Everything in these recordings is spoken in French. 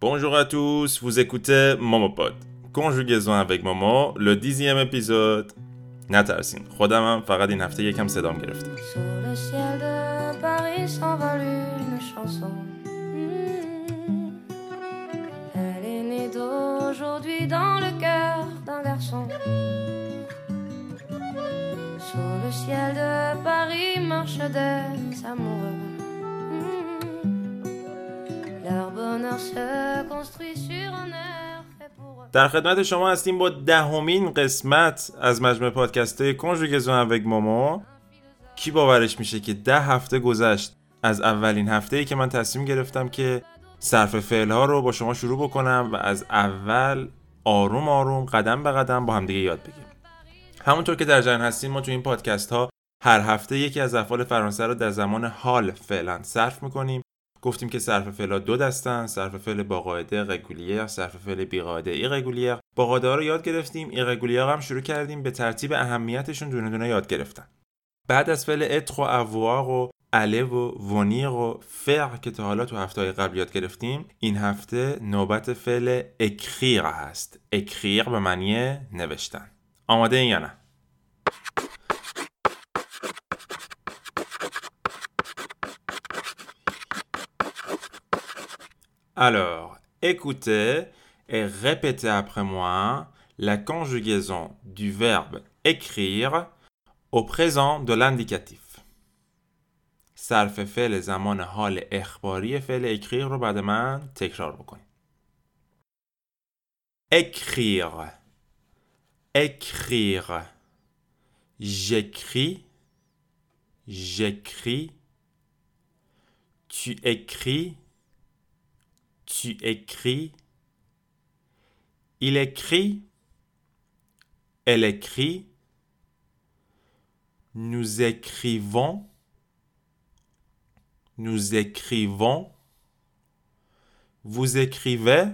Bonjour à tous, vous écoutez Momopod. Conjugaison avec Momo, le dixième épisode. نترسین خودمم فقط این هفته یکم صدام گرفته Sur le ciel de Paris s'envole une chanson. Hmm. Elle est née d'aujourd'hui dans le cœur d'un garçon. Sur le ciel de Paris marchent des amoureux. در خدمت شما هستیم با دهمین قسمت از مجموعه پادکست کنجوگزون avec مومو کی باورش میشه که ده هفته گذشت از اولین هفته ای که من تصمیم گرفتم که صرف فعل ها رو با شما شروع بکنم و از اول آروم آروم قدم به قدم با همدیگه یاد بگیریم. همونطور که در جریان هستیم ما تو این پادکست ها هر هفته یکی از افعال فرانسه رو در زمان حال فعلا صرف می‌کنیم. گفتیم که صرف فعل دو دستن صرف فعل با قاعده رگولیر صرف فعل بی قاعده ایرگولیر با قاعده رو یاد گرفتیم ایرگولیر هم شروع کردیم به ترتیب اهمیتشون دونه دونه یاد گرفتن. بعد از فعل اتر و اوار و اله و ونیر و فر که تا حالا تو هفته های قبل یاد گرفتیم این هفته نوبت فعل اکریر هست. اکریر به معنی نوشتن. آماده این یا نه؟ Alors, écoutez et répétez après moi la conjugaison du verbe écrire au présent de l'indicatif. صرف فعل زمان حال اخباری فعل اکریر رو بعد من تکرار بکنید. écrire écrire j'écris j'écris tu écris tu écris il écrit elle écrit nous écrivons nous écrivons vous écrivez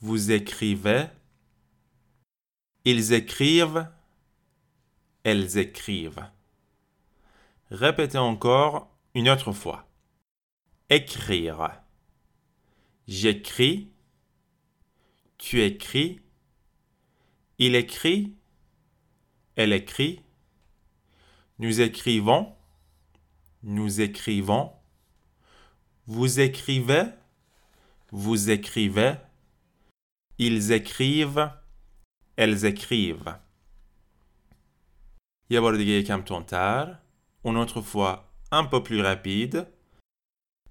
vous écrivez ils écrivent elles écrivent. Répétez encore une autre fois. Écrire j'écris tu écris il écrit elle écrit nous écrivons nous écrivons vous écrivez vous écrivez ils écrivent elles écrivent یه بار دیگه یکم تندتر une autre fois un peu plus rapide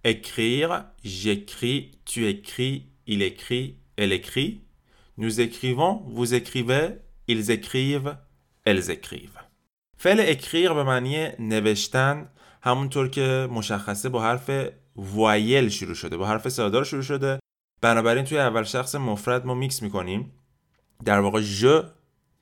écrire j'écris tu écris il écrit elle écrit. Nous écrivons vous écrivez ils écrivent elles écrivent. فعل اکریر به معنی نوشتن همونطور که مشخصه با حرف وایل شروع شده با حرف صدادار شروع شده بنابراین توی اول شخص مفرد ما میکس می‌کنیم در واقع ژ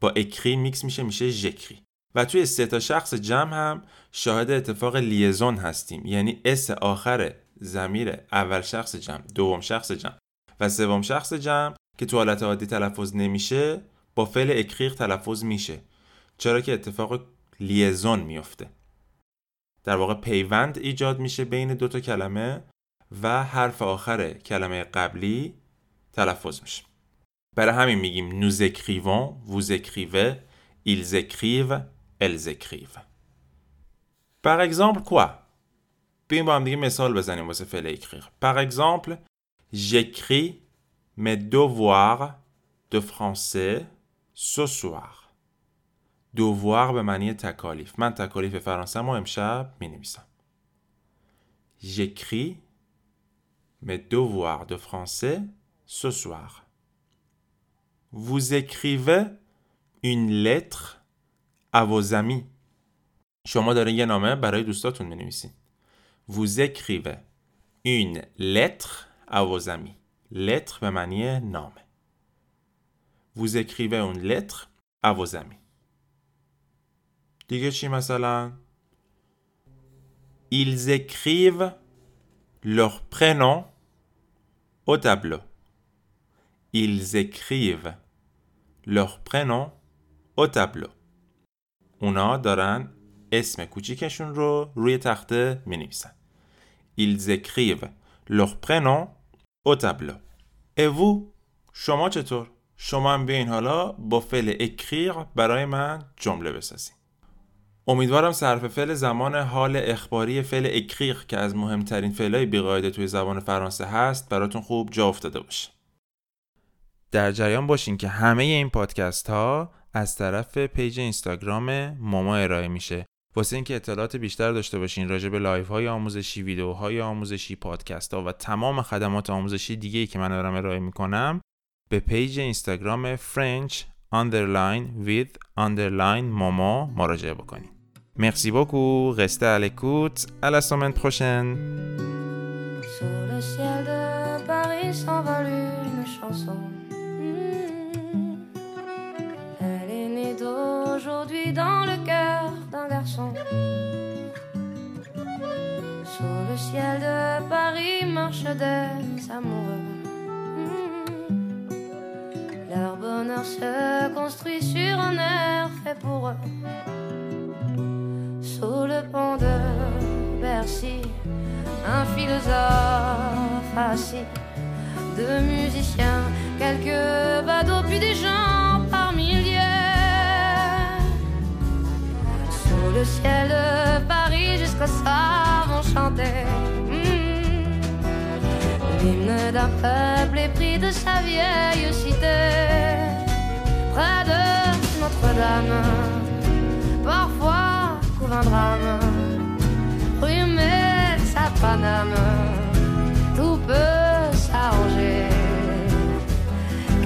با اکری میکس میشه میشه ژکری و توی سه تا شخص جمع هم شاهد اتفاق لیزون هستیم یعنی اس آخر ضمیر اول شخص جمع دوم شخص جمع و سوم شخص جمع که تو حالت عادی تلفظ نمیشه با فعل اکریر تلفظ میشه. چرا که اتفاق لیزون میفته. در واقع پیوند ایجاد میشه بین دو تا کلمه و حرف آخر کلمه قبلی تلفظ میشه. برای همین میگیم nous écrivons vous écrivez ils écrivent elles écrivent par exemple بیایم با هم دیگه مثال بزنیم واسه فعل اکریر par exemple j'écris mes devoirs de français ce soir devoir به معنی تکالیف من تکالیف فرانسه ما امشب می نویسم j'écris mes devoirs de français ce soir vous écrivez une lettre à vos amis شما دارین یه نامه برای دوستاتون می نویسین vous écrivez une lettre à vos amis lettre به معنی نامه vous écrivez une lettre à vos amis دیگه چی مثلا ils écrivent leur prénom au tableau ils écrivent leur prénom au tableau اونا دارن اسم کوچیکشون رو روی تخته می نویسن ils écrivent leur prénom au tableau. Et vous شما چطور؟ شما هم بیاین حالا با فعل اکریر برای من جمله بسازین. امیدوارم صرف فعل زمان حال اخباری فعل اکریق که از مهمترین فعلهای بیقاعده توی زبان فرانسه هست براتون خوب جا افتاده باشه. در جریان باشین که همه این پادکست ها از طرف پیج اینستاگرام ماما ارائه میشه واسه اینکه اطلاعات بیشتر داشته باشین راجع به لایف های آموزشی ویدیوهای آموزشی پادکست ها و تمام خدمات آموزشی دیگه ای که من دارم ارائه می‌کنم به پیج اینستاگرام French underline with underline ماما مراجعه بکنید Merci beaucoup, restez à l'écoute, à chanson. Hmm. Dans Sur le ciel de Paris marchent des amoureux. Leur bonheur se construit sur un air fait pour eux. Sous le pont de Bercy, un philosophe assis, deux musiciens, quelques badauds, puis des gens le ciel de Paris, jusqu'au soir vont chanter hmm, l'hymne d'un peuple épris de sa vieille cité, près de Notre-Dame. Parfois couvre un drame, mais sa Paname, tout peut s'arranger.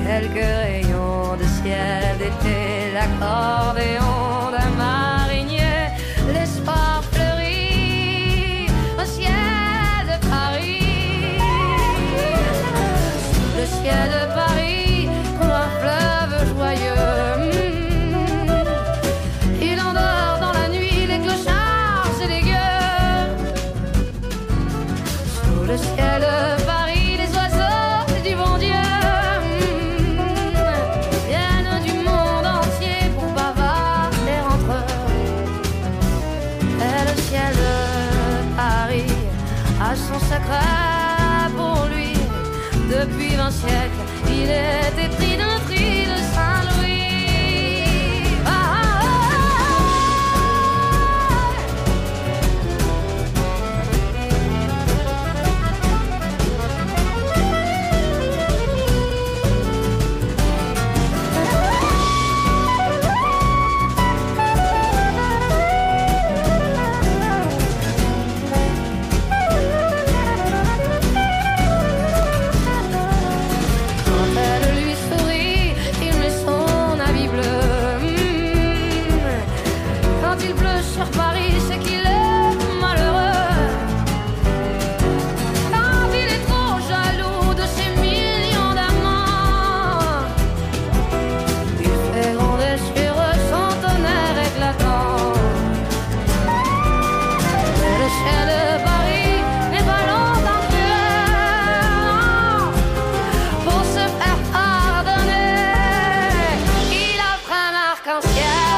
Quelques rayons de ciel d'été, l'accordéon le ciel Paris, les oiseaux du bon Dieu hmm, viennent du monde entier pour bavarder entre eux. Et le ciel Paris a son secret pour lui. Depuis vingt siècles, il est épris Yeah.